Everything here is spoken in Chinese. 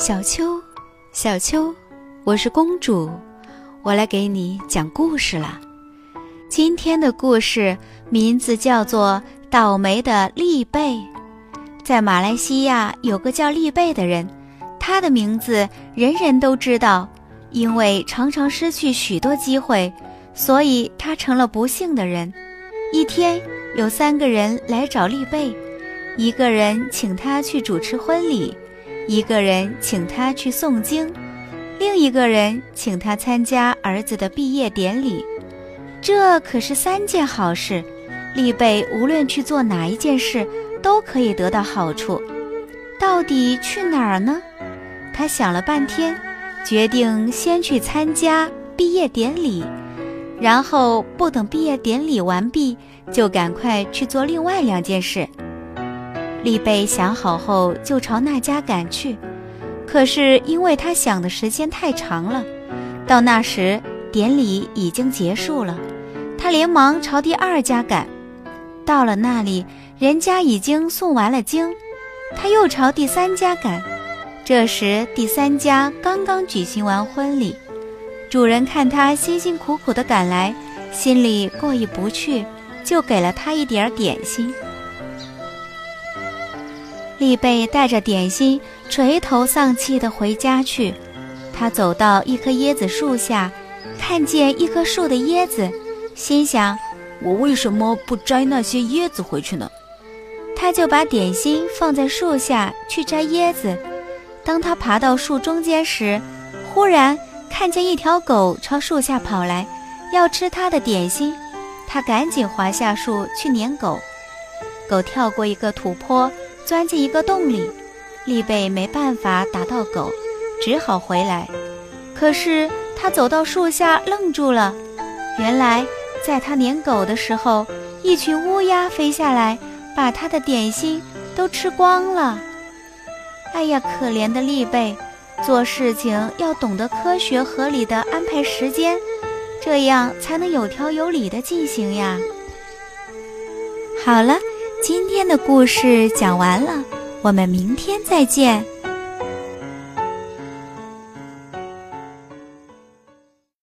小秋，小秋，我是公主，我来给你讲故事了。今天的故事名字叫做《倒霉的丽贝》。在马来西亚有个叫丽贝的人，他的名字人人都知道，因为常常失去许多机会，所以他成了不幸的人。一天，有三个人来找丽贝，一个人请他去主持婚礼。一个人请他去诵经，另一个人请他参加儿子的毕业典礼，这可是三件好事。丽贝无论去做哪一件事，都可以得到好处。到底去哪儿呢？他想了半天，决定先去参加毕业典礼，然后不等毕业典礼完毕，就赶快去做另外两件事。丽贝想好后，就朝那家赶去。可是因为他想的时间太长了，到那时典礼已经结束了。他连忙朝第二家赶。到了那里，人家已经诵完了经。他又朝第三家赶。这时第三家刚刚举行完婚礼，主人看他辛辛苦苦地赶来，心里过意不去，就给了他一点点心。丽贝带着点心，垂头丧气地回家去。他走到一棵椰子树下，看见一棵树的椰子，心想：“我为什么不摘那些椰子回去呢？”他就把点心放在树下去摘椰子。当他爬到树中间时，忽然看见一条狗朝树下跑来，要吃他的点心。他赶紧滑下树去撵狗。狗跳过一个土坡。钻进一个洞里，丽贝没办法打到狗，只好回来。可是他走到树下愣住了，原来在他撵狗的时候，一群乌鸦飞下来，把他的点心都吃光了。哎呀，可怜的丽贝，做事情要懂得科学合理的安排时间，这样才能有条有理的进行呀。好了。今天的故事讲完了，我们明天再见。